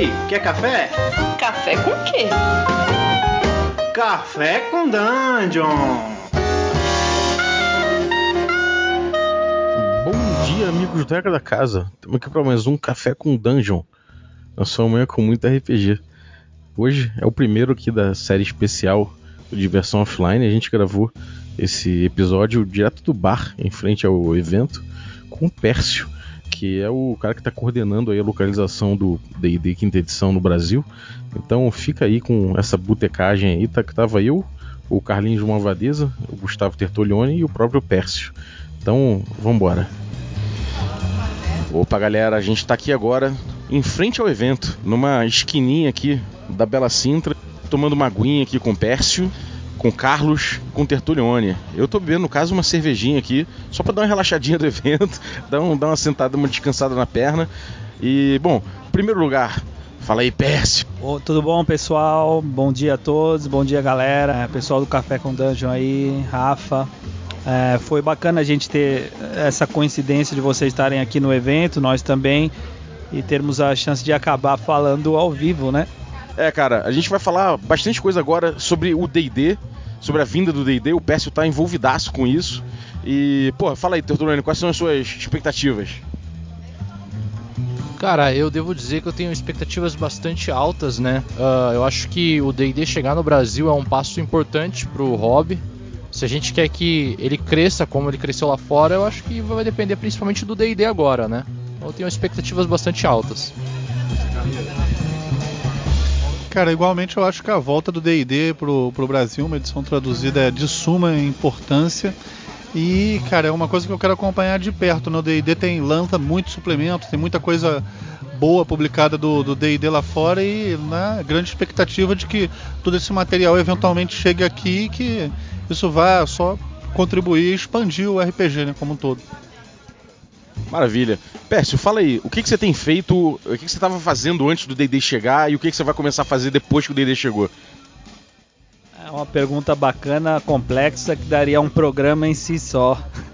aí, quer café? Café com quê? Café com Dungeon! Bom dia, amigos do Regra da Casa. Estamos aqui para mais um Café com Dungeon. Na sua manhã com muito RPG. Hoje é o primeiro aqui da série especial de Diversão Offline. A gente gravou esse episódio direto do bar, em frente ao evento, com o Pércio, que é o cara que está coordenando a localização do D&D quinta edição no Brasil. Então fica aí com essa botecagem aí, tá, que tava eu, o Carlinhos Malvadeza, o Gustavo Tertolioni e o próprio Pércio. Então, vambora. Opa, galera, a gente tá aqui agora em frente ao evento, numa esquininha aqui da Bela Sintra, tomando uma aguinha aqui com o Pércio, com Carlos, com Tertulione. Eu tô bebendo, no caso, uma cervejinha aqui, só para dar uma relaxadinha do evento, dar, um, dar uma sentada, uma descansada na perna. E, bom, primeiro lugar, Fala aí, Pércio. Oh, tudo bom, pessoal? Bom dia a todos, bom dia, galera. Pessoal do Café com Dungeon aí, Rafa. É, foi bacana a gente ter essa coincidência de vocês estarem aqui no evento, nós também, e termos a chance de acabar falando ao vivo, né? É, cara, a gente vai falar bastante coisa agora sobre o D&D, sobre a vinda do D&D, o Pércio tá envolvidaço com isso. E, pô, fala aí, Tertulano, quais são as suas expectativas? Cara, eu devo dizer que eu tenho expectativas bastante altas, né? Uh, eu acho que o D&D chegar no Brasil é um passo importante pro hobby. Se a gente quer que ele cresça como ele cresceu lá fora, eu acho que vai depender principalmente do D&D agora, né? Eu tenho expectativas bastante altas. Cara, igualmente eu acho que a volta do D&D pro, pro Brasil, uma edição traduzida, é de suma importância. E, cara, é uma coisa que eu quero acompanhar de perto. No né? D&D tem lança muito suplemento, tem muita coisa boa publicada do D&D lá fora e na né, grande expectativa de que todo esse material eventualmente chegue aqui e que isso vá só contribuir e expandir o RPG né, como um todo. Maravilha. Pércio, fala aí, o que, que você tem feito, o que, que você estava fazendo antes do D&D chegar e o que, que você vai começar a fazer depois que o D&D chegou? É uma pergunta bacana, complexa, que daria um programa em si só.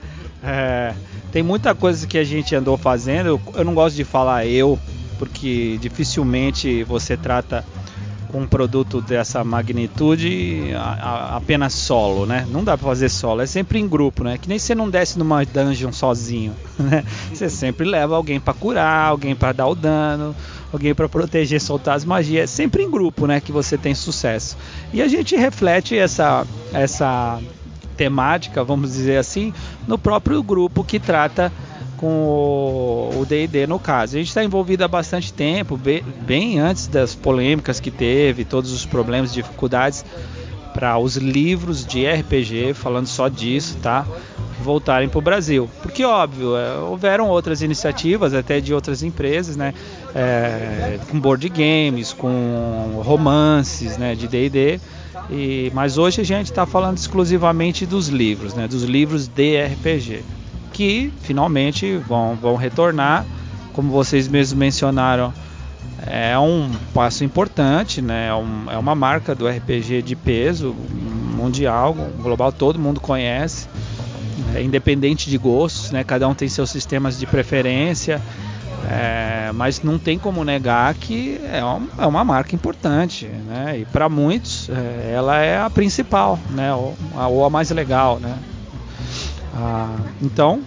É, tem muita coisa que a gente andou fazendo. Eu não gosto de falar eu, porque dificilmente você trata com um produto dessa magnitude a, a, apenas solo, né? Não dá para fazer solo, é sempre em grupo, né? Que nem você não desce numa dungeon sozinho, né? Você sempre leva alguém para curar, alguém para dar o dano, alguém para proteger, soltar as magias. É sempre em grupo, né? Que você tem sucesso. E a gente reflete essa essa temática, vamos dizer assim, no próprio grupo que trata com o D&D no caso. A gente está envolvido há bastante tempo, bem antes das polêmicas que teve, todos os problemas, dificuldades para os livros de RPG, falando só disso, tá? Voltarem para o Brasil. Porque, óbvio, é, houveram outras iniciativas, até de outras empresas, né? É, com board games, com romances, né? De D&D. Mas hoje a gente está falando exclusivamente dos livros, né? Dos livros de RPG que finalmente vão, vão retornar. Como vocês mesmos mencionaram, é um passo importante, né? é, um, é uma marca do RPG de peso mundial, global, todo mundo conhece, é, independente de gostos, né? cada um tem seus sistemas de preferência. É, mas não tem como negar que é, um, é uma marca importante, né? E para muitos é, ela é a principal, né? Ou ou a mais legal, né? Ah, então,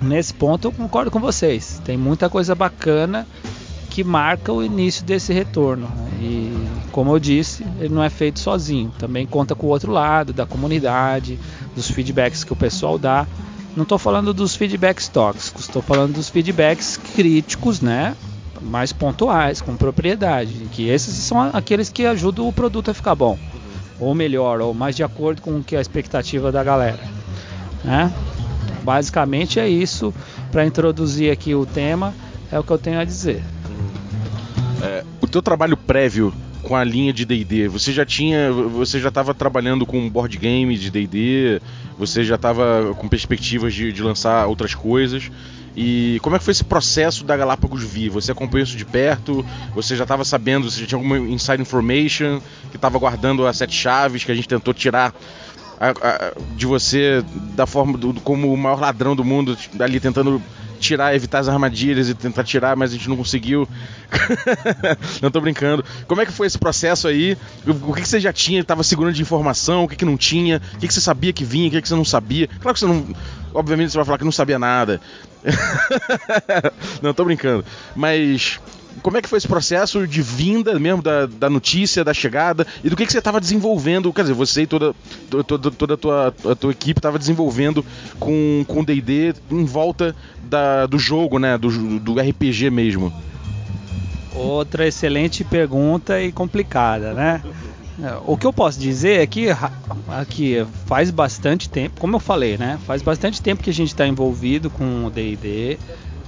nesse ponto eu concordo com vocês. Tem muita coisa bacana que marca o início desse retorno. Né? E, como eu disse, ele não é feito sozinho. Também conta com o outro lado, da comunidade, dos feedbacks que o pessoal dá. Não estou falando dos feedbacks tóxicos, estou falando dos feedbacks críticos, né? Mais pontuais, com propriedade. Que esses são aqueles que ajudam o produto a ficar bom. Ou melhor, ou mais de acordo com o que é a expectativa da galera. Né? Basicamente é isso. Para introduzir aqui o tema, é o que eu tenho a dizer. É, o teu trabalho prévio com a linha de D&D, você já tinha, você já estava trabalhando com board game de D&D, você já estava com perspectivas de, de, lançar outras coisas. E como é que foi esse processo da Galápagos V? Você acompanhou isso de perto? Você já estava sabendo? Você já tinha alguma inside information que estava guardando as sete chaves que a gente tentou tirar a, a, de você da forma do, como o maior ladrão do mundo, ali tentando tirar, evitar as armadilhas e tentar tirar, mas a gente não conseguiu. não tô brincando. Como é que foi esse processo aí? O que, que você já tinha, estava segurando de informação, o que, que não tinha, o que, que você sabia que vinha, o que, que você não sabia? Claro que você não. Obviamente você vai falar que não sabia nada. não, tô brincando. Mas como é que foi esse processo de vinda mesmo da, da notícia, da chegada e do que, que você estava desenvolvendo? Quer dizer, você e toda, toda, toda a, tua, a tua equipe estava desenvolvendo com o DD em volta da, do jogo, né? Do, do RPG mesmo. Outra excelente pergunta e complicada, né? O que eu posso dizer é que aqui faz bastante tempo, como eu falei, né? Faz bastante tempo que a gente está envolvido com o D&D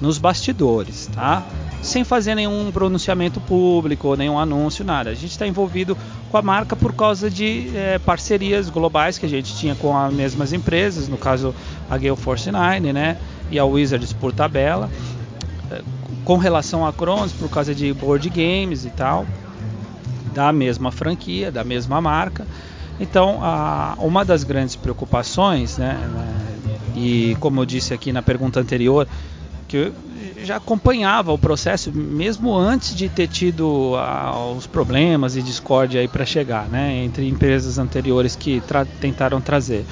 nos bastidores, tá? Sem fazer nenhum pronunciamento público, nenhum anúncio, nada. A gente está envolvido com a marca por causa de é, parcerias globais que a gente tinha com as mesmas empresas, no caso a Gale Force 9, né? E a Wizards por tabela. É, com relação a Cronos, por causa de board games e tal, da mesma franquia, da mesma marca. Então, a, uma das grandes preocupações, né, né, e como eu disse aqui na pergunta anterior, que eu já acompanhava o processo mesmo antes de ter tido ah, os problemas e discórdia aí para chegar, né, entre empresas anteriores que tra tentaram trazer.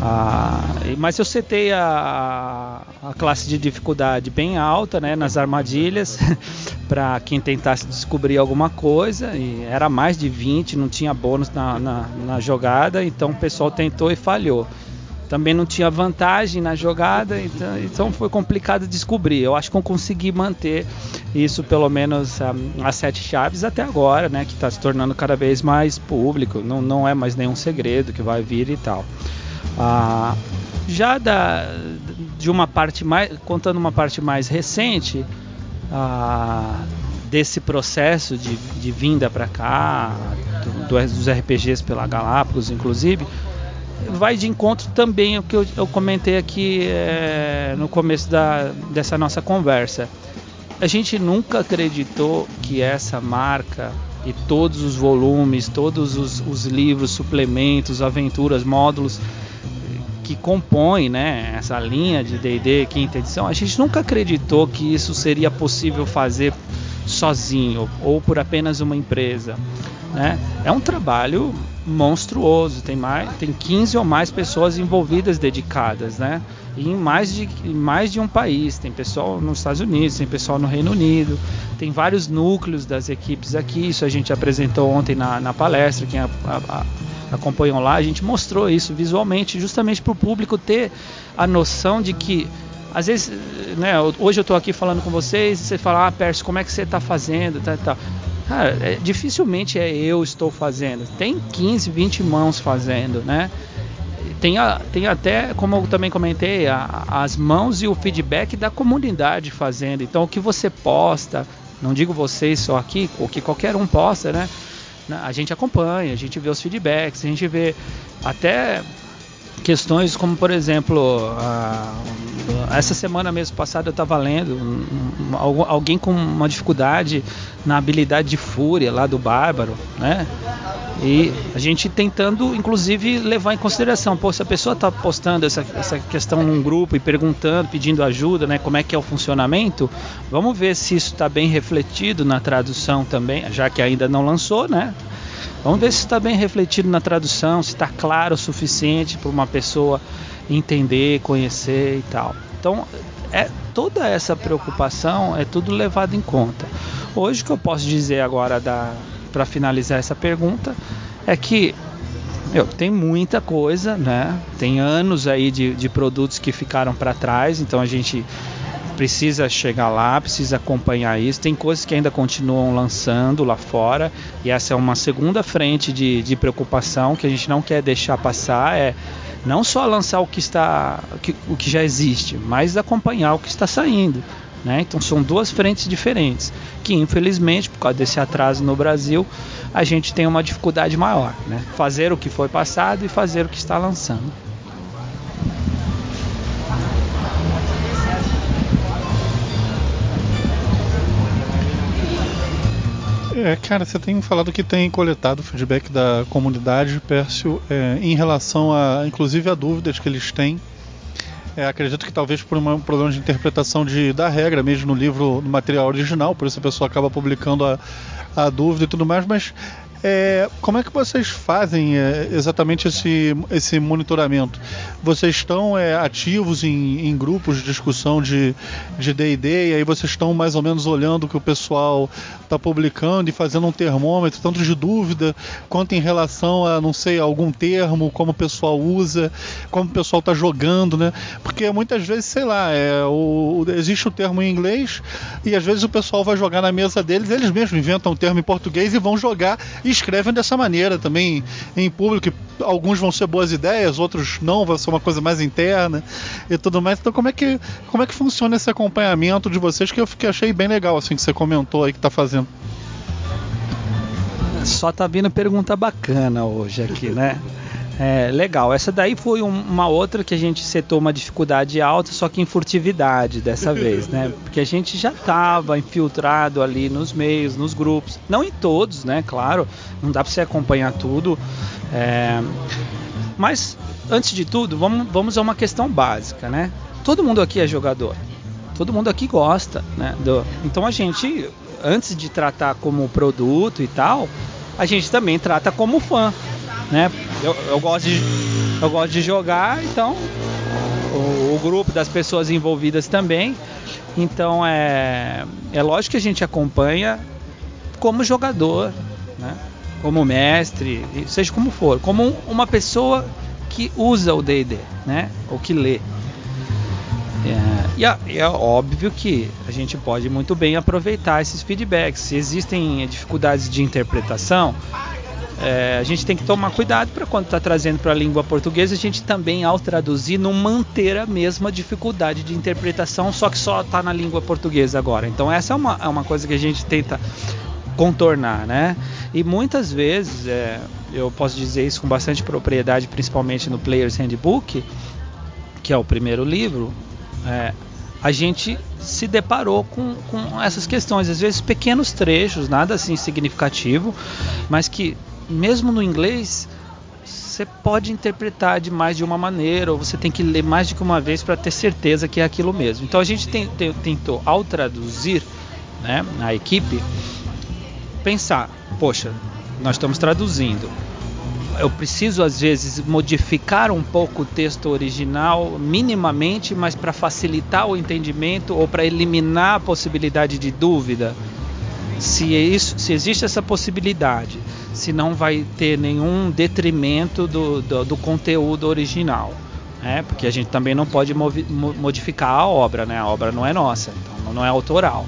Ah, mas eu setei a, a, classe de dificuldade bem alta né, nas armadilhas para quem tentasse descobrir alguma coisa. E era mais de 20, não tinha bônus na, na, na jogada, então o pessoal tentou e falhou também não tinha vantagem na jogada, então, então, foi complicado descobrir. Eu acho que eu consegui manter isso pelo menos um, as sete chaves até agora, né, que está se tornando cada vez mais público, não, não é mais nenhum segredo que vai vir e tal. Ah, já da, de uma parte mais, contando uma parte mais recente ah, desse processo de, de vinda para cá, do, dos RPGs pela Galápagos, inclusive vai de encontro também ao que eu, eu comentei aqui é, no começo da, dessa nossa conversa. A gente nunca acreditou que essa marca e todos os volumes, todos os, os livros, suplementos, aventuras, módulos que compõem né, essa linha de D&D quinta edição, a gente nunca acreditou que isso seria possível fazer sozinho ou por apenas uma empresa. Né? É um trabalho monstruoso, tem, mais, tem 15 ou mais pessoas envolvidas, dedicadas, né? E em mais de, em mais de um país. Tem pessoal nos Estados Unidos, tem pessoal no Reino Unido, tem vários núcleos das equipes aqui. Isso a gente apresentou ontem na, na palestra. Quem a, a, a, acompanhou lá, a gente mostrou isso visualmente, justamente para o público ter a noção de que às vezes, né, hoje eu estou aqui falando com vocês e você fala, ah, Pércio, como é que você está fazendo? Tá, tá. Cara, é, dificilmente é eu estou fazendo. Tem 15, 20 mãos fazendo, né? Tem, a, tem até, como eu também comentei, a, as mãos e o feedback da comunidade fazendo. Então, o que você posta, não digo vocês só aqui, o que qualquer um posta, né? A gente acompanha, a gente vê os feedbacks, a gente vê até questões como, por exemplo, essa semana mesmo passada eu estava lendo um, alguém com uma dificuldade na habilidade de fúria lá do bárbaro, né? E a gente tentando, inclusive, levar em consideração, pô, se a pessoa está postando essa, essa questão num grupo e perguntando, pedindo ajuda, né, como é que é o funcionamento, vamos ver se isso está bem refletido na tradução também, já que ainda não lançou, né? Vamos ver se está bem refletido na tradução, se está claro o suficiente para uma pessoa entender, conhecer e tal. Então, é toda essa preocupação é tudo levado em conta. Hoje o que eu posso dizer agora para finalizar essa pergunta é que meu, tem muita coisa, né? Tem anos aí de, de produtos que ficaram para trás, então a gente precisa chegar lá, precisa acompanhar isso. Tem coisas que ainda continuam lançando lá fora, e essa é uma segunda frente de, de preocupação que a gente não quer deixar passar. É não só lançar o que está o que já existe, mas acompanhar o que está saindo. Né? Então são duas frentes diferentes que infelizmente por causa desse atraso no Brasil a gente tem uma dificuldade maior, né? fazer o que foi passado e fazer o que está lançando. É, cara, você tem falado que tem coletado feedback da comunidade, Pércio, é, em relação a, inclusive, a dúvidas que eles têm. É, acredito que talvez por um problema de interpretação de, da regra, mesmo no livro, no material original, por isso a pessoa acaba publicando a, a dúvida e tudo mais, mas é, como é que vocês fazem é, exatamente esse, esse monitoramento? Vocês estão é, ativos em, em, grupos de discussão de D&D e aí vocês estão mais ou menos olhando o que o pessoal está publicando e fazendo um termômetro, tanto de dúvida quanto em relação a, não sei, algum termo, como o pessoal usa, como o pessoal está jogando, né? Porque muitas vezes, sei lá, é, o, existe o termo em inglês e às vezes o pessoal vai jogar na mesa deles, eles mesmos inventam o termo em português e vão jogar e escrevem dessa maneira também em público. Alguns vão ser boas ideias, outros não, vai ser uma coisa mais interna e tudo mais. Então, como é que, como é que funciona esse acompanhamento de vocês que eu fiquei, achei bem legal, assim, que você comentou aí que está fazendo? Só tá vindo pergunta bacana hoje aqui, né? É, legal. Essa daí foi um, uma outra que a gente setou uma dificuldade alta, só que em furtividade dessa vez, né? Porque a gente já estava infiltrado ali nos meios, nos grupos. Não em todos, né? Claro, não dá para você acompanhar tudo. É... Mas, antes de tudo, vamos, vamos a uma questão básica, né? Todo mundo aqui é jogador. Todo mundo aqui gosta, né? Do... Então a gente, antes de tratar como produto e tal, a gente também trata como fã né? Eu, eu, gosto, de, eu gosto de jogar, então o, o, grupo das pessoas envolvidas também. Então é, é lógico que a gente acompanha como jogador, né? como mestre, seja como for, como uma pessoa que usa o D&D, né? ou que lê. É, e é, é, óbvio que a gente pode muito bem aproveitar esses feedbacks. Se existem dificuldades de interpretação, é, a gente tem que tomar cuidado para quando está trazendo para a língua portuguesa, a gente também, ao traduzir, não manter a mesma dificuldade de interpretação, só que só está na língua portuguesa agora. Então, essa é uma, é uma coisa que a gente tenta contornar, né? E muitas vezes, é, eu posso dizer isso com bastante propriedade, principalmente no Player's Handbook, que é o primeiro livro, é, a gente se deparou com, com essas questões, às vezes pequenos trechos, nada assim significativo, mas que mesmo no inglês, você pode interpretar de mais de uma maneira, ou você tem que ler mais de uma vez para ter certeza que é aquilo mesmo. Então a gente tem, tem, tentou, ao traduzir, né, a equipe, pensar: poxa, nós estamos traduzindo. Eu preciso às vezes modificar um pouco o texto original minimamente, mas para facilitar o entendimento ou para eliminar a possibilidade de dúvida. Se, é isso, se existe essa possibilidade, se não vai ter nenhum detrimento do, do, do conteúdo original. Né? Porque a gente também não pode modificar a obra, né? a obra não é nossa, então não é autoral.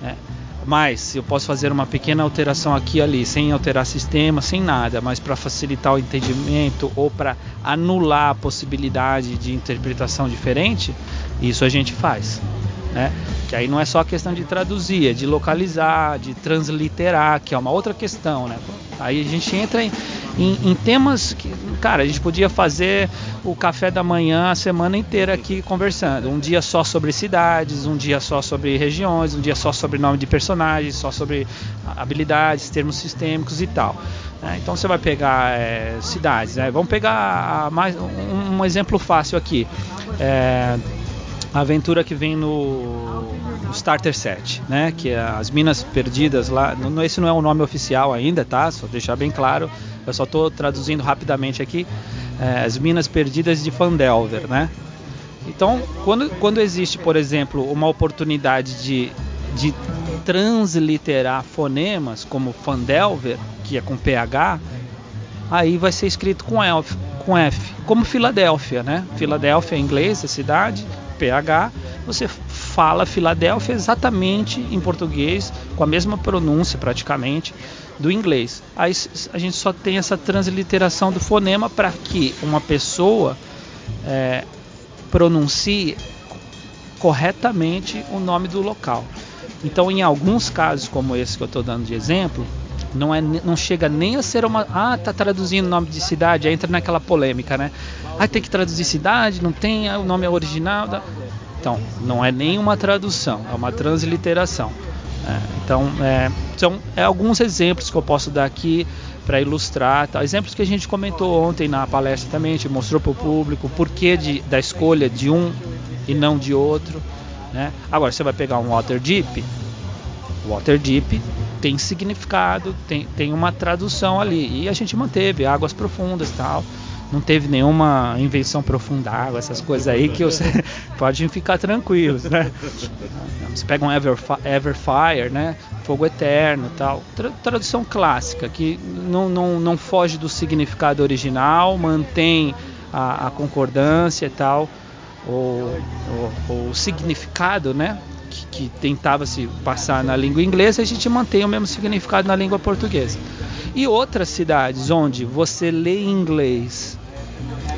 Né? Mas eu posso fazer uma pequena alteração aqui e ali, sem alterar sistema, sem nada, mas para facilitar o entendimento ou para anular a possibilidade de interpretação diferente, isso a gente faz. Né? Que aí não é só a questão de traduzir, é de localizar, de transliterar, que é uma outra questão, né? Aí a gente entra em, em, em, temas que, cara, a gente podia fazer o café da manhã a semana inteira aqui conversando. Um dia só sobre cidades, um dia só sobre regiões, um dia só sobre nome de personagens, só sobre habilidades, termos sistêmicos e tal. Né? Então você vai pegar é, cidades, né? Vamos pegar mais um, um exemplo fácil aqui. É, a aventura que vem no, Starter Set, né? Que é as Minas Perdidas lá. No, esse não é o nome oficial ainda, tá? Só deixar bem claro. Eu só estou traduzindo rapidamente aqui. É, as Minas Perdidas de Fandelver, né? Então, quando, quando existe, por exemplo, uma oportunidade de, de transliterar fonemas como Fandelver, que é com PH, aí vai ser escrito com F, com F como Filadélfia, né? Filadélfia em inglês, a cidade, PH, você fala Filadélfia exatamente em português, com a mesma pronúncia praticamente do inglês. Aí a gente só tem essa transliteração do fonema para que uma pessoa é, pronuncie corretamente o nome do local. Então, em alguns casos, como esse que eu estou dando de exemplo, não, é, não chega nem a ser uma. Ah, tá traduzindo o nome de cidade, aí entra naquela polêmica, né? Ah, tem que traduzir cidade, não tem, ah, o nome é original. Da... Então, não é nem uma tradução, é uma transliteração. É, então, é, são é, alguns exemplos que eu posso dar aqui para ilustrar. Tá? Exemplos que a gente comentou ontem na palestra também, a gente mostrou para o público o porquê de, da escolha de um e não de outro. Né? Agora, você vai pegar um Waterdeep, Waterdeep tem significado, tem, tem uma tradução ali. E a gente manteve águas profundas tal. Não teve nenhuma invenção profunda água, essas coisas aí que você pode ficar tranquilos, né? Você pega um Everfire, Everfire né? Fogo eterno tal. Tra tradução clássica, que não, não, não foge do significado original, mantém a, a concordância e tal. O, o significado, né? Que tentava se passar na língua inglesa, a gente mantém o mesmo significado na língua portuguesa. E outras cidades onde você lê em inglês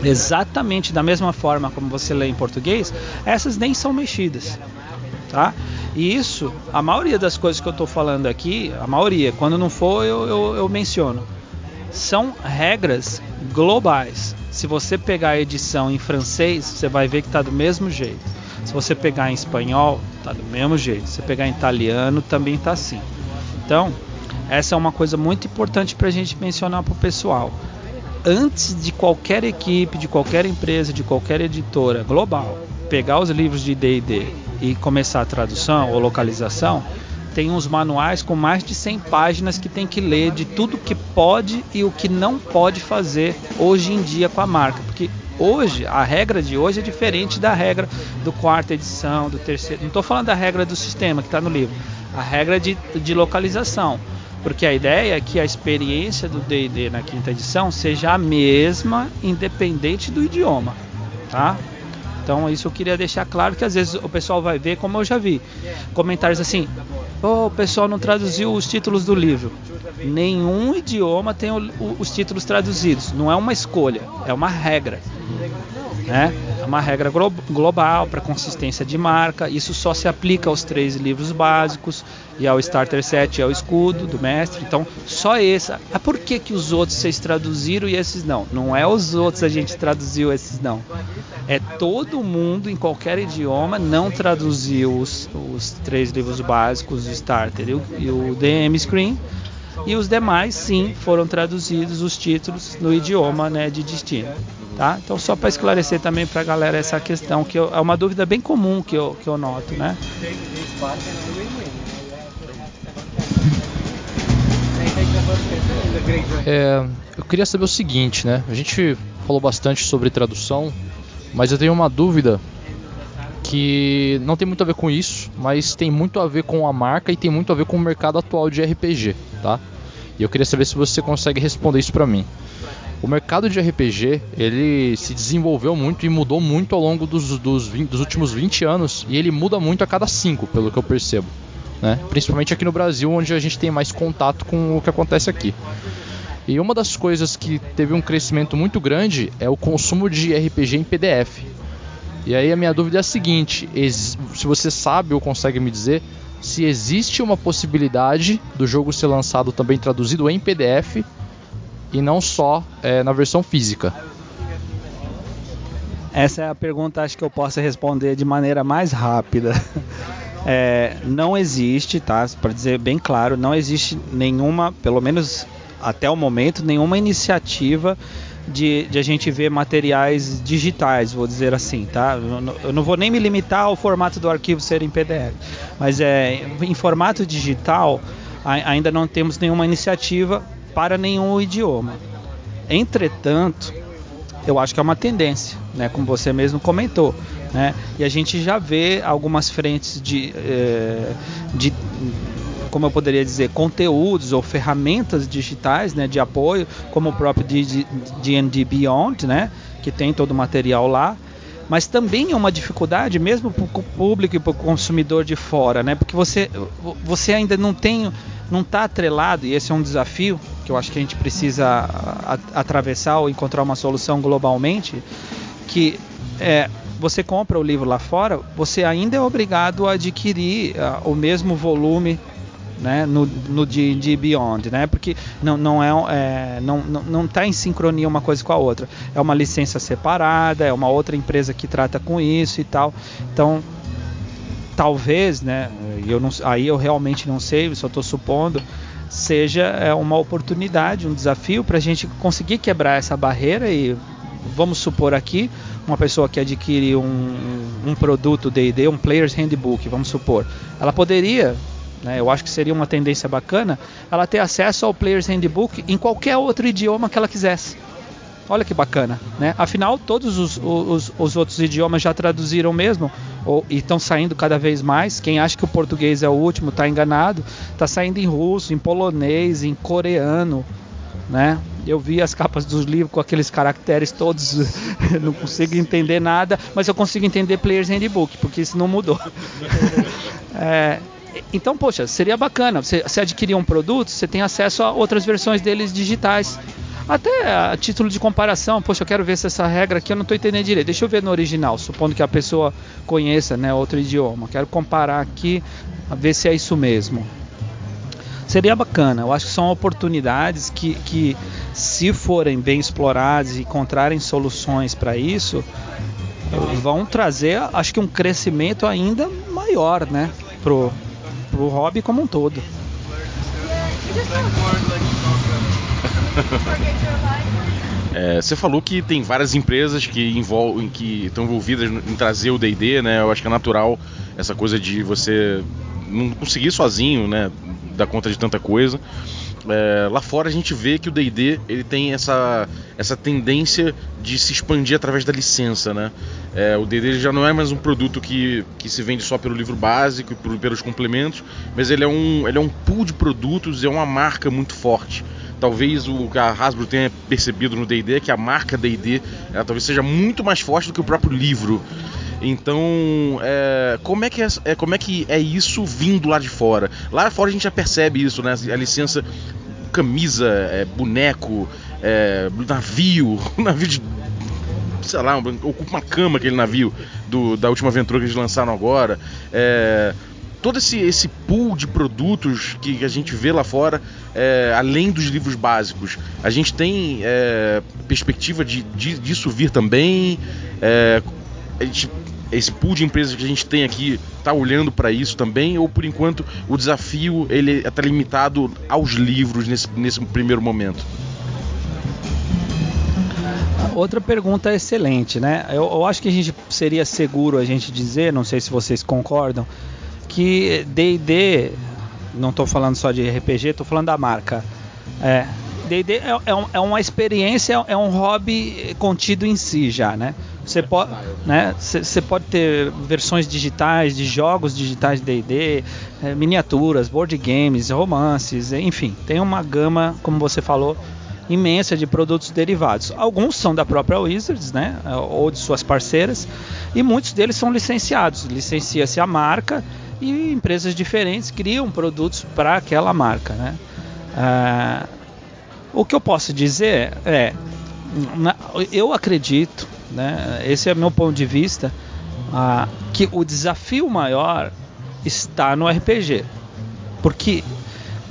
exatamente da mesma forma como você lê em português, essas nem são mexidas, tá? E isso, a maioria das coisas que eu estou falando aqui, a maioria, quando não for eu, eu, eu menciono, são regras globais. Se você pegar a edição em francês, você vai ver que está do mesmo jeito. Se você pegar em espanhol, tá do mesmo jeito. Se você pegar em italiano, também tá assim. Então, essa é uma coisa muito importante para a gente mencionar para o pessoal. Antes de qualquer equipe, de qualquer empresa, de qualquer editora global pegar os livros de D&D e começar a tradução ou localização, tem uns manuais com mais de 100 páginas que tem que ler de tudo que pode e o que não pode fazer hoje em dia com a marca, hoje, a regra de hoje é diferente da regra do quarta edição, do terceiro. Não estou falando da regra do sistema que está no livro, a regra de, de localização. Porque a ideia é que a experiência do DD na quinta edição seja a mesma, independente do idioma. Tá? Então isso eu queria deixar claro que às vezes o pessoal vai ver, como eu já vi, comentários assim, oh, o pessoal não traduziu os títulos do livro. Nenhum idioma tem o, o, os títulos traduzidos. Não é uma escolha, é uma regra. Né? É uma regra glo global para consistência de marca. Isso só se aplica aos três livros básicos e ao Starter Set e ao escudo do mestre. Então, só esse. Ah, por que, que os outros vocês traduziram e esses não? Não é os outros a gente traduziu, esses não. É todo mundo em qualquer idioma não traduziu os, os três livros básicos, o Starter e o, e o DM Screen e os demais sim foram traduzidos os títulos no idioma né, de destino. Tá? Então só para esclarecer também para a galera essa questão que eu, é uma dúvida bem comum que eu, que eu noto, né? É, eu queria saber o seguinte, né? A gente falou bastante sobre tradução, mas eu tenho uma dúvida que não tem muito a ver com isso, mas tem muito a ver com a marca e tem muito a ver com o mercado atual de RPG, tá? E eu queria saber se você consegue responder isso para mim. O mercado de RPG ele se desenvolveu muito e mudou muito ao longo dos, dos, 20, dos últimos 20 anos e ele muda muito a cada 5, pelo que eu percebo. Né? Principalmente aqui no Brasil, onde a gente tem mais contato com o que acontece aqui. E uma das coisas que teve um crescimento muito grande é o consumo de RPG em PDF. E aí a minha dúvida é a seguinte: se você sabe ou consegue me dizer se existe uma possibilidade do jogo ser lançado também traduzido em PDF e não só é, na versão física. Essa é a pergunta acho que eu posso responder de maneira mais rápida. É, não existe, tá? Para dizer bem claro, não existe nenhuma, pelo menos até o momento, nenhuma iniciativa de, de, a gente ver materiais digitais, vou dizer assim, tá? Eu não vou nem me limitar ao formato do arquivo ser em PDF, mas é em formato digital ainda não temos nenhuma iniciativa para nenhum idioma. Entretanto, eu acho que é uma tendência, né? Como você mesmo comentou, né? E a gente já vê algumas frentes de, é, de como eu poderia dizer, conteúdos ou ferramentas digitais né, de apoio, como o próprio D&D Beyond, né, que tem todo o material lá, mas também é uma dificuldade mesmo para o público e para o consumidor de fora, né, porque você, você ainda não tem, não está atrelado, e esse é um desafio que eu acho que a gente precisa atravessar ou encontrar uma solução globalmente, que é, você compra o livro lá fora, você ainda é obrigado a adquirir uh, o mesmo volume né, no, no D&D Beyond, né, porque não, não é, é não, não, não tá em sincronia uma coisa com a outra. É uma licença separada, é uma outra empresa que trata com isso e tal. Então, talvez, né, eu não, aí eu realmente não sei, só estou supondo, seja é, uma oportunidade, um desafio para a gente conseguir quebrar essa barreira e vamos supor aqui uma pessoa que adquire um, um produto D&D, um Player's Handbook, vamos supor, ela poderia né, eu acho que seria uma tendência bacana ela ter acesso ao Player's Handbook em qualquer outro idioma que ela quisesse. Olha que bacana, né? Afinal, todos os, os, os outros idiomas já traduziram mesmo ou, e estão saindo cada vez mais. Quem acha que o português é o último está enganado. Está saindo em russo, em polonês, em coreano, né? Eu vi as capas dos livros com aqueles caracteres todos, não consigo entender nada, mas eu consigo entender Player's Handbook, porque isso não mudou. é, então, poxa, seria bacana. Você, você adquirir um produto, você tem acesso a outras versões deles digitais. Até a título de comparação, poxa, eu quero ver se essa regra aqui eu não estou entendendo direito. Deixa eu ver no original, supondo que a pessoa conheça né, outro idioma. Quero comparar aqui, ver se é isso mesmo. Seria bacana, eu acho que são oportunidades que, que se forem bem exploradas e encontrarem soluções para isso, vão trazer, acho que um crescimento ainda maior, né, pro, pro hobby como um todo. É, você falou que tem várias empresas que envolvem, que estão envolvidas em trazer o D&D, né? Eu acho que é natural essa coisa de você não conseguir sozinho, né? Dar conta de tanta coisa. É, lá fora a gente vê que o D&D ele tem essa, essa tendência de se expandir através da licença, né? É, o D&D já não é mais um produto que, que se vende só pelo livro básico e por, pelos complementos, mas ele é um, ele é um pool de produtos, é uma marca muito forte. Talvez o que a Hasbro tenha percebido no D&D é que a marca D&D talvez seja muito mais forte do que o próprio livro. Então, é, como, é que é, é, como é que é isso vindo lá de fora? Lá fora a gente já percebe isso, né? A licença camisa, é, boneco, é, navio, navio de. sei lá, ocupa uma cama aquele navio do, da última aventura que eles lançaram agora. É, todo esse, esse pool de produtos que, a gente vê lá fora, é, além dos livros básicos, a gente tem é, perspectiva de, de, disso vir também. É, a gente esse pool de empresas que a gente tem aqui está olhando para isso também ou por enquanto o desafio ele está limitado aos livros nesse, nesse primeiro momento? Outra pergunta excelente, né? Eu, eu acho que a gente seria seguro a gente dizer, não sei se vocês concordam, que D&D, não estou falando só de RPG, estou falando da marca. É, D&D é, é, um, é, uma experiência, é um hobby contido em si já, né? Você pode, né? Você pode ter versões digitais de jogos digitais de D&D, é, miniaturas, board games, romances, enfim, tem uma gama, como você falou, imensa de produtos derivados. Alguns são da própria Wizards, né? Ou de suas parceiras, e muitos deles são licenciados. Licencia-se a marca e empresas diferentes criam produtos para aquela marca, né? Ah, o que eu posso dizer é, eu acredito né? Esse é meu ponto de vista, ah, que o desafio maior está no RPG, porque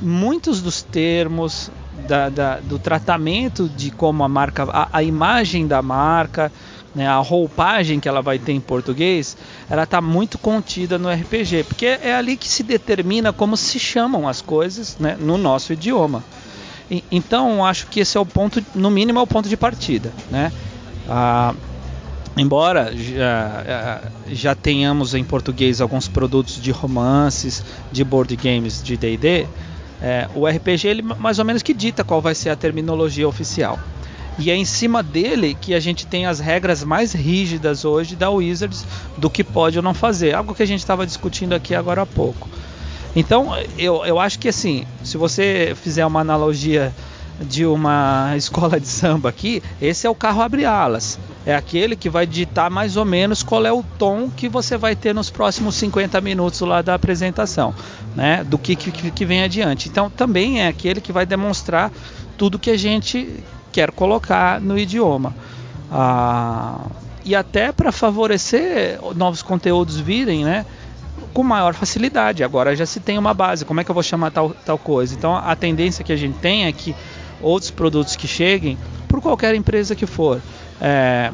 muitos dos termos da, da, do tratamento de como a marca, a, a imagem da marca, né, a roupagem que ela vai ter em português, ela está muito contida no RPG, porque é ali que se determina como se chamam as coisas né, no nosso idioma. E, então, acho que esse é o ponto, no mínimo, é o ponto de partida. Né? Ah, embora já, já tenhamos em português alguns produtos de romances, de board games, de D&D, é, o RPG ele mais ou menos que dita qual vai ser a terminologia oficial. E é em cima dele que a gente tem as regras mais rígidas hoje da Wizards do que pode ou não fazer. Algo que a gente estava discutindo aqui agora há pouco. Então, eu, eu acho que assim, se você fizer uma analogia de uma escola de samba aqui, esse é o carro abre alas. É aquele que vai ditar mais ou menos qual é o tom que você vai ter nos próximos 50 minutos lá da apresentação, né? Do que, que, que vem adiante. Então também é aquele que vai demonstrar tudo que a gente quer colocar no idioma. Ah, e até para favorecer novos conteúdos virem, né? Com maior facilidade. Agora já se tem uma base. Como é que eu vou chamar tal, tal coisa? Então a tendência que a gente tem é que outros produtos que cheguem por qualquer empresa que for. É,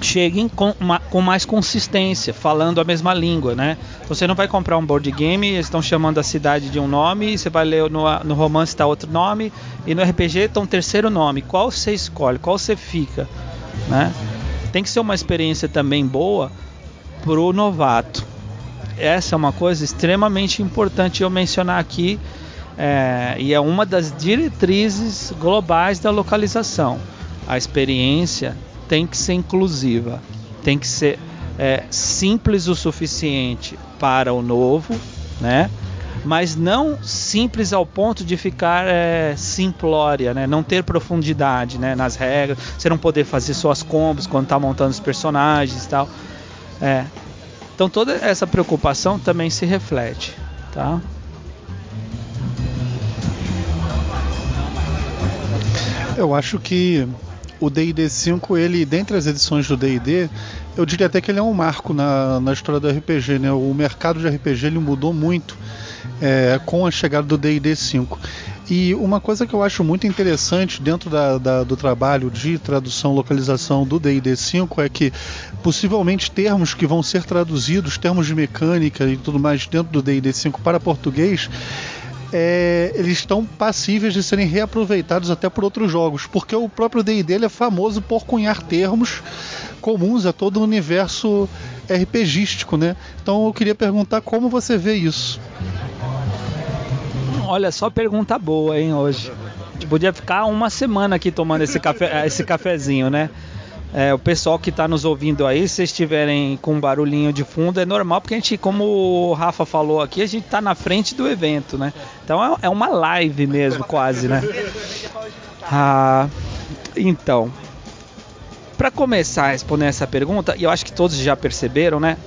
cheguem com, uma, com, mais consistência, falando a mesma língua, né? Você não vai comprar um board game, eles estão chamando a cidade de um nome, você vai ler no, no romance está outro nome, e no RPG está um terceiro nome. Qual você escolhe? Qual você fica? Né? Tem que ser uma experiência também boa pro novato. Essa é uma coisa extremamente importante eu mencionar aqui, é, e é uma das diretrizes globais da localização. A experiência tem que ser inclusiva, tem que ser é, simples o suficiente para o novo, né? Mas não simples ao ponto de ficar é, simplória, né? Não ter profundidade, né? Nas regras, você não poder fazer suas combos quando está montando os personagens e tal. É. Então toda essa preocupação também se reflete, tá? Eu acho que o D&D 5, ele, dentre as edições do D&D, eu diria até que ele é um marco na, na história do RPG, né? O mercado de RPG ele mudou muito é, com a chegada do D&D 5. E uma coisa que eu acho muito interessante dentro da, da, do trabalho de tradução localização do D&D 5 é que possivelmente termos que vão ser traduzidos, termos de mecânica e tudo mais dentro do D&D 5 para português, é, eles estão passíveis de serem reaproveitados até por outros jogos, porque o próprio D&D é famoso por cunhar termos comuns a todo o universo RPGístico, né? Então eu queria perguntar como você vê isso. Olha, só pergunta boa, hein, hoje. Podia ficar uma semana aqui tomando esse, café, esse cafezinho, né? É, o pessoal que está nos ouvindo aí, se estiverem com um barulhinho de fundo, é normal, porque a gente, como o Rafa falou aqui, a gente está na frente do evento, né? Então é, é uma live mesmo, quase, né? Ah, então, para começar a responder essa pergunta, e eu acho que todos já perceberam, né?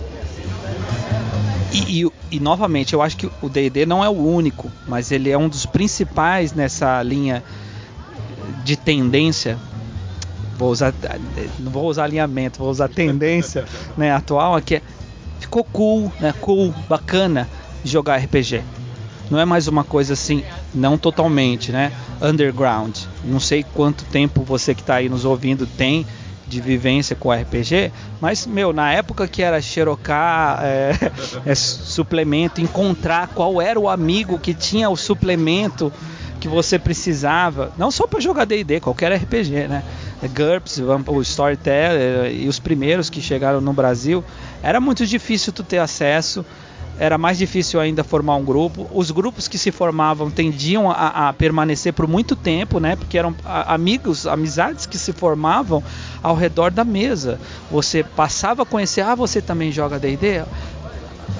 E, e, e, novamente, eu acho que o D&D não é o único, mas ele é um dos principais nessa linha de tendência vou usar, não vou usar alinhamento, vou usar tendência né, atual aqui. É, ficou cool, né, cool, bacana jogar RPG. Não é mais uma coisa assim, não totalmente, né? Underground. Não sei quanto tempo você que está aí nos ouvindo tem de vivência com RPG, mas meu, na época que era xerocar é, é, suplemento, encontrar qual era o amigo que tinha o suplemento que você precisava, não só para jogar D&D, qualquer RPG, né? GURPS, o Storyteller e os primeiros que chegaram no Brasil, era muito difícil tu ter acesso, era mais difícil ainda formar um grupo. Os grupos que se formavam tendiam a, a permanecer por muito tempo, né? Porque eram amigos, amizades que se formavam ao redor da mesa. Você passava a conhecer, ah, você também joga D&D?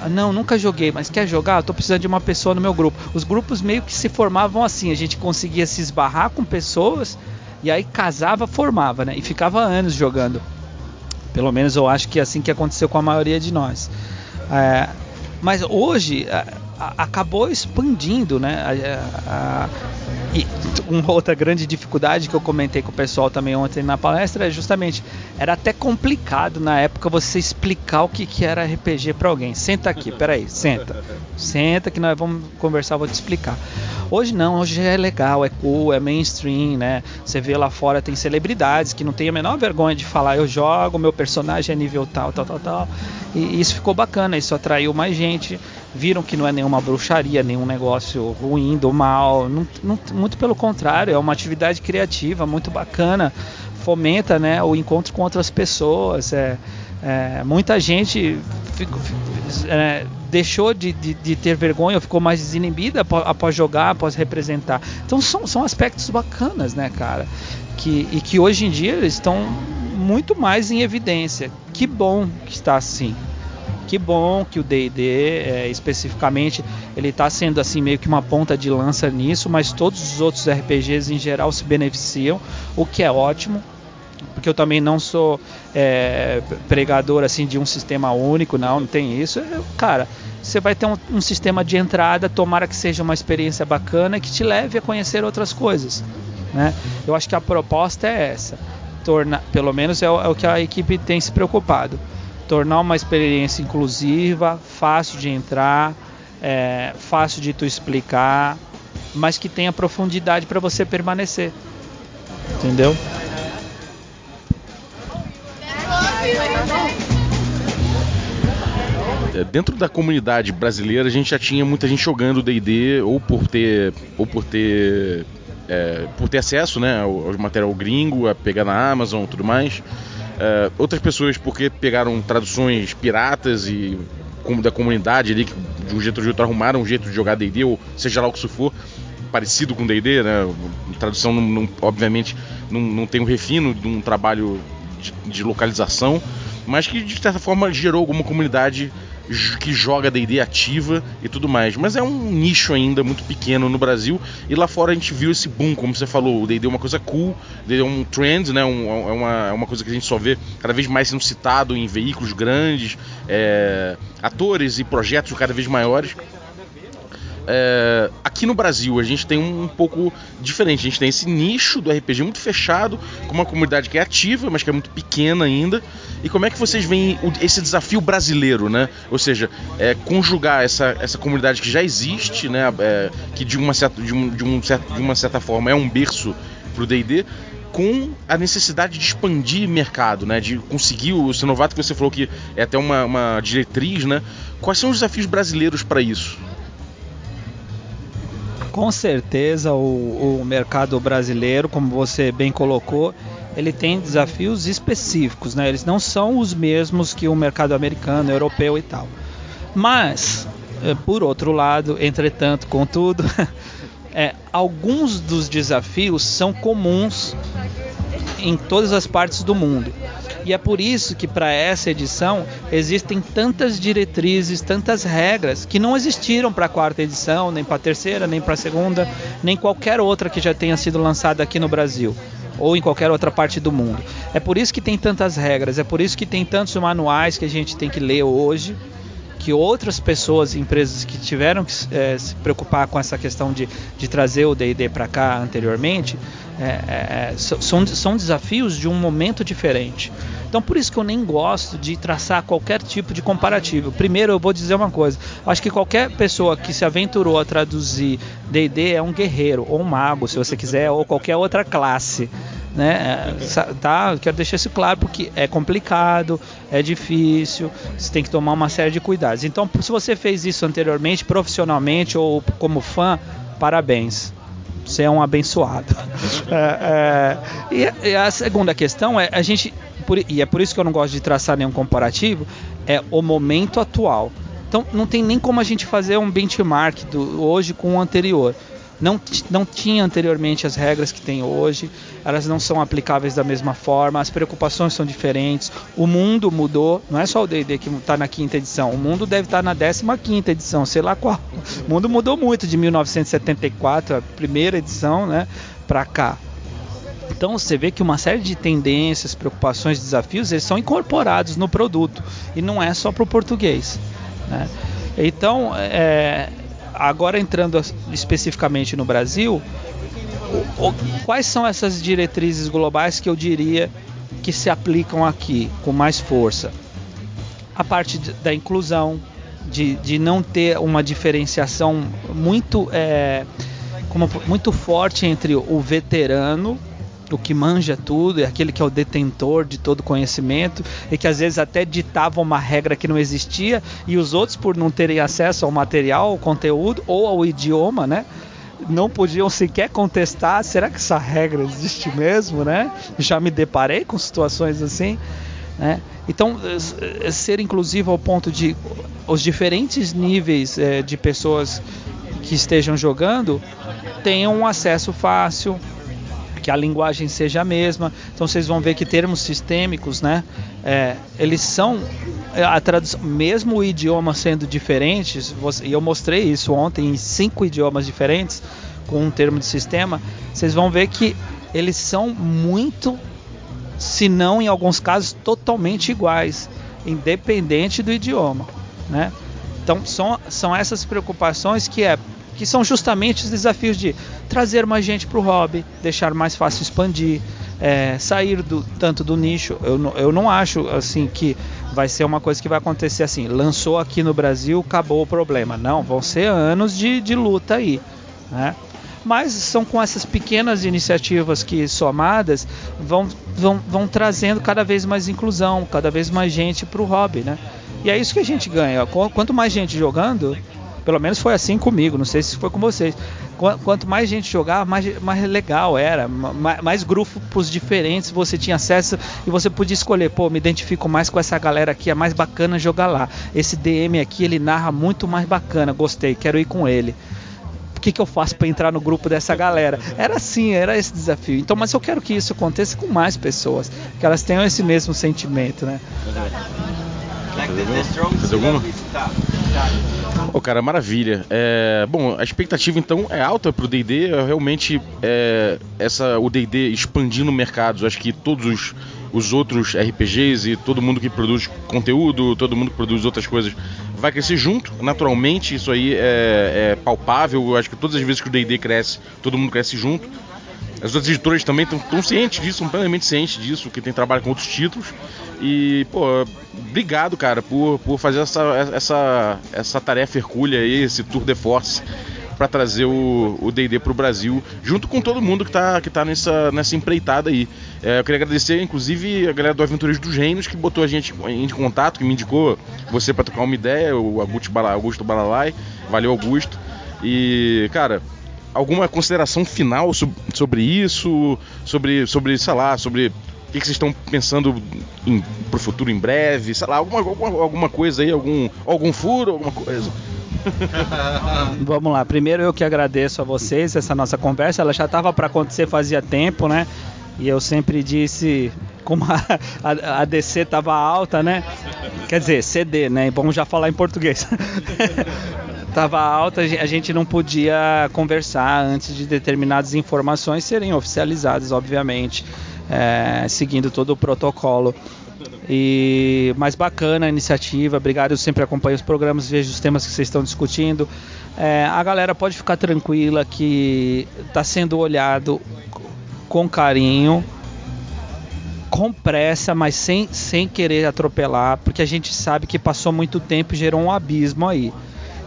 Não, nunca joguei, mas quer jogar? Estou precisando de uma pessoa no meu grupo. Os grupos meio que se formavam assim, a gente conseguia se esbarrar com pessoas e aí casava, formava, né? E ficava anos jogando. Pelo menos eu acho que é assim que aconteceu com a maioria de nós. É, mas hoje a, acabou expandindo, né? A, e uma outra grande dificuldade que eu comentei com o pessoal também ontem na palestra é justamente era até complicado na época você explicar o que, que era RPG para alguém. Senta aqui, peraí, senta, senta que nós vamos conversar, vou te explicar. Hoje não, hoje é legal, é cool, é mainstream, né? Você vê lá fora tem celebridades que não tem a menor vergonha de falar eu jogo, meu personagem é nível tal, tal, tal, tal. E isso ficou bacana, isso atraiu mais gente. Viram que não é nenhuma bruxaria, nenhum negócio ruim do mal. Não, não, muito pelo contrário, é uma atividade criativa muito bacana. Fomenta né, o encontro com outras pessoas. É, é, muita gente é, deixou de, de, de, ter vergonha, ficou mais desinibida após, após, jogar, após representar. Então são, são aspectos bacanas, né, cara? Que, e que hoje em dia estão muito mais em evidência. Que bom que está assim. Que bom que o D&D é, especificamente ele está sendo assim meio que uma ponta de lança nisso, mas todos os outros RPGs em geral se beneficiam, o que é ótimo porque eu também não sou é, pregador assim de um sistema único, não, não tem isso. Eu, cara, você vai ter um, um, sistema de entrada, tomara que seja uma experiência bacana que te leve a conhecer outras coisas. Né? Eu acho que a proposta é essa, tornar, pelo menos é o, é o que a equipe tem se preocupado, tornar uma experiência inclusiva, fácil de entrar, é, fácil de tu explicar, mas que tenha profundidade para você permanecer. Entendeu? É, dentro da comunidade brasileira a gente já tinha muita gente jogando D&D ou por ter ou por ter é, por ter acesso né ao, ao material gringo a pegar na Amazon tudo mais é, outras pessoas porque pegaram traduções piratas e como da comunidade ali que de um jeito ou de outro arrumaram um jeito de jogar D&D ou seja lá o que isso for parecido com D&D, né? Tradução não, não, obviamente não, não tem um refino de um trabalho de, de localização, mas que de certa forma gerou alguma comunidade que joga D&D ativa e tudo mais. Mas é um nicho ainda muito pequeno no Brasil e lá fora a gente viu esse boom, como você falou, o D&D é uma coisa cool, D&D é um trend, né? Um, é, uma, é uma coisa que a gente só vê cada vez mais sendo citado em veículos grandes, é, atores e projetos cada vez maiores. É, aqui no Brasil a gente tem um, um, pouco diferente. A gente tem esse nicho do RPG muito fechado, com uma comunidade que é ativa, mas que é muito pequena ainda. E como é que vocês veem o, esse desafio brasileiro, né? Ou seja, é, conjugar essa, essa comunidade que já existe, né? É, que de uma, certa, de, um, de, um certo, de uma certa forma é um berço pro D&D, com a necessidade de expandir mercado, né? De conseguir o Sinovato que você falou que é até uma, uma diretriz, né? Quais são os desafios brasileiros para isso? Com certeza o, o mercado brasileiro, como você bem colocou, ele tem desafios específicos, né? Eles não são os mesmos que o mercado americano, europeu e tal. Mas, eh, por outro lado, entretanto, contudo, é, alguns dos desafios são comuns em todas as partes do mundo. E é por isso que para essa edição existem tantas diretrizes, tantas regras que não existiram para a quarta edição, nem para a terceira, nem para a segunda, nem qualquer outra que já tenha sido lançada aqui no Brasil ou em qualquer outra parte do mundo. É por isso que tem tantas regras, é por isso que tem tantos manuais que a gente tem que ler hoje que outras pessoas, empresas que tiveram que é, se preocupar com essa questão de, de trazer o D&D para cá anteriormente, é, é, são, são desafios de um momento diferente. Então por isso que eu nem gosto de traçar qualquer tipo de comparativo. Primeiro eu vou dizer uma coisa, acho que qualquer pessoa que se aventurou a traduzir D&D é um guerreiro ou um mago, se você quiser, ou qualquer outra classe né? Tá, quero deixar isso claro porque é complicado, é difícil, você tem que tomar uma série de cuidados. Então, se você fez isso anteriormente, profissionalmente ou como fã, parabéns. Você é um abençoado. é, é, e, a segunda questão é a gente, por, e é por isso que eu não gosto de traçar nenhum comparativo, é o momento atual. Então, não tem nem como a gente fazer um benchmark do hoje com o anterior não, não tinha anteriormente as regras que tem hoje, elas não são aplicáveis da mesma forma, as preocupações são diferentes, o mundo mudou, não é só o D&D que está na quinta edição, o mundo deve estar tá na décima quinta edição, sei lá qual. O mundo mudou muito de 1974, a primeira edição, né, para cá. Então você vê que uma série de tendências, preocupações, desafios, eles são incorporados no produto e não é só para o português. Né? Então, é, agora entrando especificamente no Brasil, quais são essas diretrizes globais que eu diria que se aplicam aqui com mais força? A parte da inclusão, de, de não ter uma diferenciação muito, é, como, muito forte entre o veterano o que manja tudo, é aquele que é o detentor de todo conhecimento e que às vezes até ditava uma regra que não existia e os outros por não terem acesso ao material, ao conteúdo ou ao idioma, né? Não podiam sequer contestar, será que essa regra existe mesmo, né? Já me deparei com situações assim, né? Então, ser inclusivo ao ponto de os diferentes níveis é, de pessoas que estejam jogando tenham um acesso fácil, que a linguagem seja a mesma. Então vocês vão ver que termos sistêmicos, né, é, eles são é, a tradução, mesmo o idioma sendo diferentes, e eu mostrei isso ontem em cinco idiomas diferentes com um termo de sistema, vocês vão ver que eles são muito, se não em alguns casos totalmente iguais, independente do idioma, né? Então são, são essas preocupações que é que são justamente os desafios de trazer mais gente para o hobby, deixar mais fácil expandir, é, sair do, tanto do nicho. Eu, eu não acho assim que vai ser uma coisa que vai acontecer assim, lançou aqui no Brasil, acabou o problema. Não, vão ser anos de, de luta aí, né? Mas são com essas pequenas iniciativas que somadas vão, vão, vão trazendo cada vez mais inclusão, cada vez mais gente para o hobby, né? E é isso que a gente ganha. Quanto mais gente jogando, pelo menos foi assim comigo, não sei se foi com vocês. Quanto mais gente jogava, mais, mais legal era. Mais, mais grupos diferentes você tinha acesso e você podia escolher, pô, me identifico mais com essa galera aqui, é mais bacana jogar lá. Esse DM aqui, ele narra muito mais bacana, gostei, quero ir com ele o que, que eu faço para entrar no grupo dessa galera? Era assim, era esse desafio. Então, mas eu quero que isso aconteça com mais pessoas, que elas tenham esse mesmo sentimento, né? Fazer alguma? Oh, cara, maravilha. É, bom, a expectativa então é alta pro D&D. Realmente, é, essa, o D&D expandindo mercados. Acho que todos os, os outros RPGs e todo mundo que produz conteúdo, todo mundo que produz outras coisas, vai crescer junto. Naturalmente, isso aí é, é palpável. Eu acho que todas as vezes que o D&D cresce, todo mundo cresce junto. As outras editoras também estão cientes disso, plenamente cientes disso, que tem trabalho com outros títulos. E, pô, obrigado, cara, por, por fazer essa, essa, essa tarefa hercúlea aí, esse tour de force para trazer o D&D para o Brasil, junto com todo mundo que está que tá nessa, nessa empreitada aí. É, eu queria agradecer, inclusive, a galera do Aventureiros dos Reinos, que botou a gente em contato, que me indicou você para trocar uma ideia, o Augusto Balalai. Valeu, Augusto. E, cara, alguma consideração final sobre isso? Sobre, sobre sei lá, sobre o que, vocês estão pensando em, pro futuro em breve? Sei lá, alguma, alguma, alguma coisa aí, algum, algum furo, alguma coisa? Vamos lá, primeiro eu que agradeço a vocês essa nossa conversa, ela já estava para acontecer fazia tempo, né? E eu sempre disse, como a, a, a DC estava alta, né? Quer dizer, CD, né? Vamos já falar em português. estava alta, a gente não podia conversar antes de determinadas informações serem oficializadas, obviamente, é, seguindo todo o protocolo. E mais bacana a iniciativa, obrigado. Eu sempre acompanho os programas, vejo os temas que vocês estão discutindo. É, a galera pode ficar tranquila que está sendo olhado com carinho, com pressa, mas sem, sem querer atropelar, porque a gente sabe que passou muito tempo e gerou um abismo aí.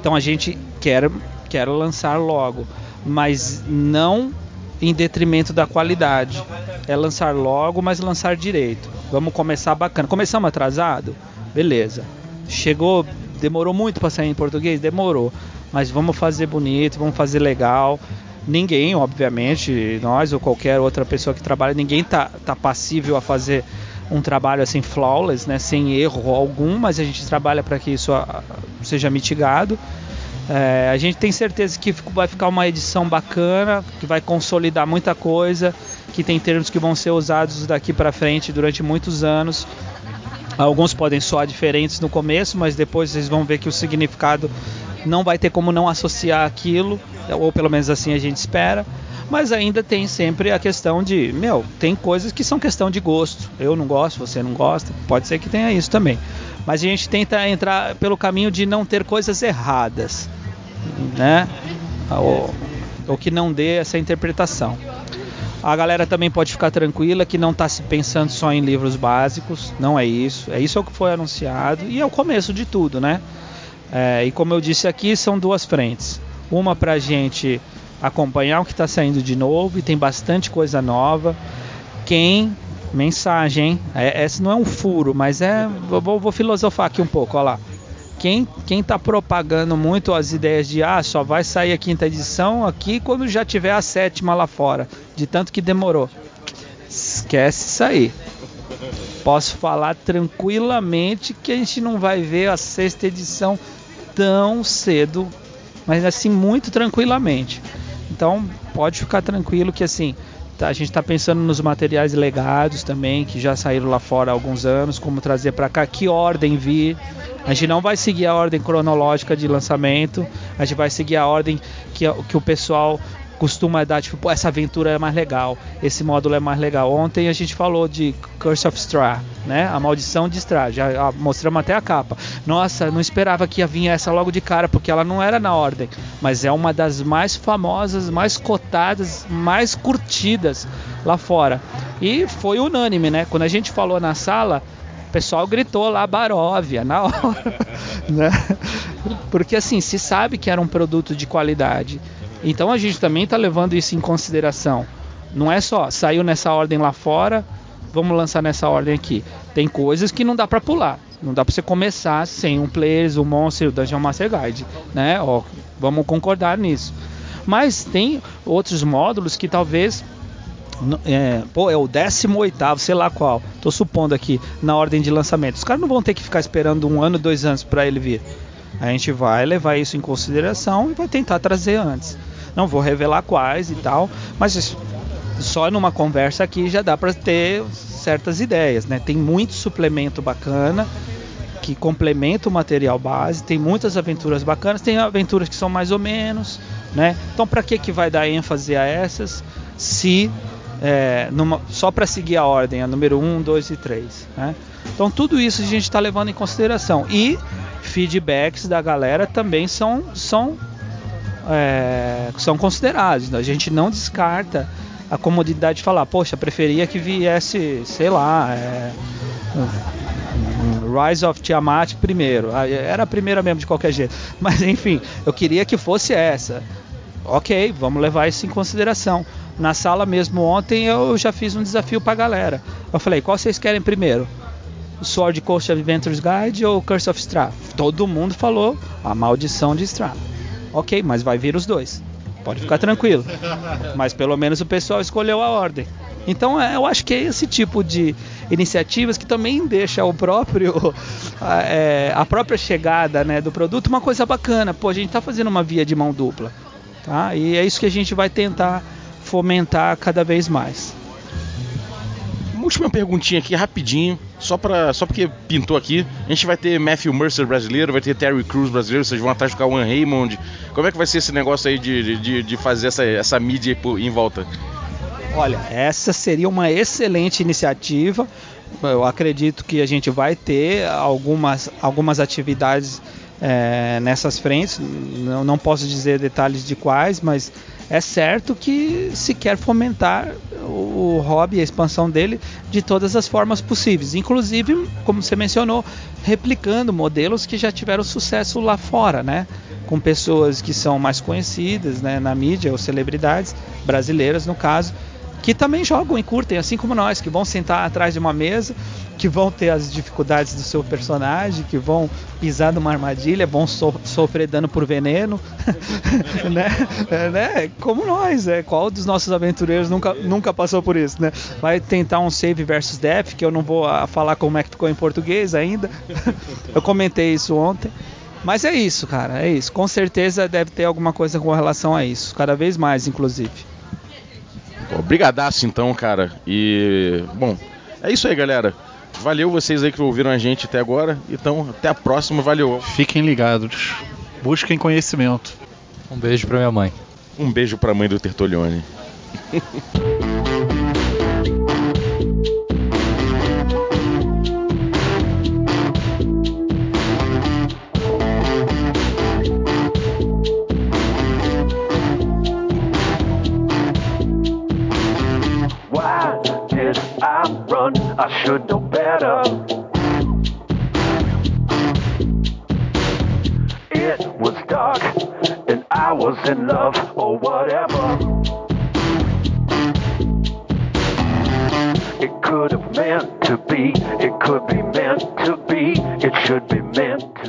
Então a gente quer, quer lançar logo, mas não em detrimento da qualidade. É lançar logo, mas lançar direito. Vamos começar bacana. Começamos atrasado? Beleza. Chegou, demorou muito para sair em português? Demorou. Mas vamos fazer bonito, vamos fazer legal. Ninguém, obviamente, nós ou qualquer outra pessoa que trabalha, ninguém tá, tá passível a fazer um trabalho assim flawless, né, sem erro algum, mas a gente trabalha para que isso seja mitigado. É, a gente tem certeza que vai ficar uma edição bacana, que vai consolidar muita coisa, que tem termos que vão ser usados daqui para frente durante muitos anos. Alguns podem soar diferentes no começo, mas depois vocês vão ver que o significado não vai ter como não associar aquilo, ou pelo menos assim a gente espera. Mas ainda tem sempre a questão de, meu, tem coisas que são questão de gosto. Eu não gosto, você não gosta, pode ser que tenha isso também. Mas a gente tenta entrar pelo caminho de não ter coisas erradas, né? Ou, ou que não dê essa interpretação. A galera também pode ficar tranquila que não está se pensando só em livros básicos, não é isso. É isso que foi anunciado e é o começo de tudo, né? É, e como eu disse aqui, são duas frentes. Uma para a gente acompanhar o que está saindo de novo e tem bastante coisa nova. Quem mensagem, é, esse não é um furo, mas é vou, vou filosofar aqui um pouco, olha lá. Quem quem está propagando muito as ideias de ah só vai sair a quinta edição aqui quando já tiver a sétima lá fora, de tanto que demorou. Esquece isso aí. Posso falar tranquilamente que a gente não vai ver a sexta edição tão cedo, mas assim muito tranquilamente. Então pode ficar tranquilo que assim tá, a gente está pensando nos materiais legados também que já saíram lá fora há alguns anos, como trazer para cá, que ordem vir. A gente não vai seguir a ordem cronológica de lançamento, a gente vai seguir a ordem que, que o pessoal costuma dar, tipo, essa aventura é mais legal, esse módulo é mais legal. Ontem a gente falou de Curse of Strahd, né? A maldição de Strahd, já mostramos até a capa. Nossa, não esperava que ia vir essa logo de cara, porque ela não era na ordem, mas é uma das mais famosas, mais cotadas, mais curtidas lá fora. E foi unânime, né? Quando a gente falou na sala, o pessoal gritou lá Baróvia na hora, né? Porque assim, se sabe que era um produto de qualidade. Então a gente também está levando isso em consideração. Não é só saiu nessa ordem lá fora, vamos lançar nessa ordem aqui. Tem coisas que não dá para pular. Não dá para você começar sem um Players, o Monster, o Dungeon Master Guide, né? Ó, vamos concordar nisso. Mas tem outros módulos que talvez é, pô, é o 18, sei lá qual. Tô supondo aqui na ordem de lançamento. Os caras não vão ter que ficar esperando um ano, dois anos para ele vir. A gente vai levar isso em consideração e vai tentar trazer antes. Não vou revelar quais e tal, mas só numa conversa aqui já dá para ter certas ideias, né? Tem muito suplemento bacana que complementa o material base, tem muitas aventuras bacanas, tem aventuras que são mais ou menos, né? Então para que que vai dar ênfase a essas se é, numa, só para seguir a ordem, a número 1, 2 e 3. Né? Então tudo isso a gente está levando em consideração. E feedbacks da galera também são, são, é, são considerados. A gente não descarta a comodidade de falar, poxa, preferia que viesse, sei lá, é, Rise of Tiamat primeiro. Ah, era a primeira mesmo de qualquer jeito. Mas enfim, eu queria que fosse essa. Ok, vamos levar isso em consideração. Na sala mesmo ontem eu já fiz um desafio pra galera. Eu falei, qual vocês querem primeiro? Sword Coast Adventures Guide ou Curse of Strahd? Todo mundo falou a maldição de Strahd. Ok, mas vai vir os dois. Pode ficar tranquilo. Mas pelo menos o pessoal escolheu a ordem. Então é, eu acho que é esse tipo de iniciativas que também deixa o próprio a, é, a própria chegada né, do produto uma coisa bacana. Pô, a gente está fazendo uma via de mão dupla, tá? E é isso que a gente vai tentar fomentar cada vez mais. Uma última perguntinha aqui, rapidinho, só, pra, só porque pintou aqui. A gente vai ter Matthew Mercer brasileiro, vai ter Terry Crews brasileiro, vocês vão atrás do Cauan Raymond. Como é que vai ser esse negócio aí de, de, de fazer essa, essa mídia em volta? Olha, essa seria uma excelente iniciativa. Eu acredito que a gente vai ter algumas, algumas atividades é, nessas frentes. Não, não posso dizer detalhes de quais, mas é certo que se quer fomentar o hobby, a expansão dele de todas as formas possíveis, inclusive, como você mencionou, replicando modelos que já tiveram sucesso lá fora, né? Com pessoas que são mais conhecidas né, na mídia, ou celebridades brasileiras, no caso, que também jogam e curtem, assim como nós, que vão sentar atrás de uma mesa, que vão ter as dificuldades do seu personagem, que vão pisar numa armadilha, vão so sofrer dano por veneno, né? É, né? Como nós, é. Qual dos nossos aventureiros nunca, nunca passou por isso, né? Vai tentar um save versus death, que eu não vou a, ah, falar como é que ficou em português ainda. eu comentei isso ontem. Mas é isso, cara, é isso. Com certeza deve ter alguma coisa com relação a isso, cada vez mais, inclusive. Obrigadaço então, cara. E, bom, é isso aí, galera. Valeu vocês aí que ouviram a gente até agora. Então, até a próxima. Valeu. Fiquem ligados. Busquem conhecimento. Um beijo pra minha mãe. Um beijo pra mãe do Tertolione. I should know better. It was dark and I was in love or whatever. It could have meant to be, it could be meant to be, it should be meant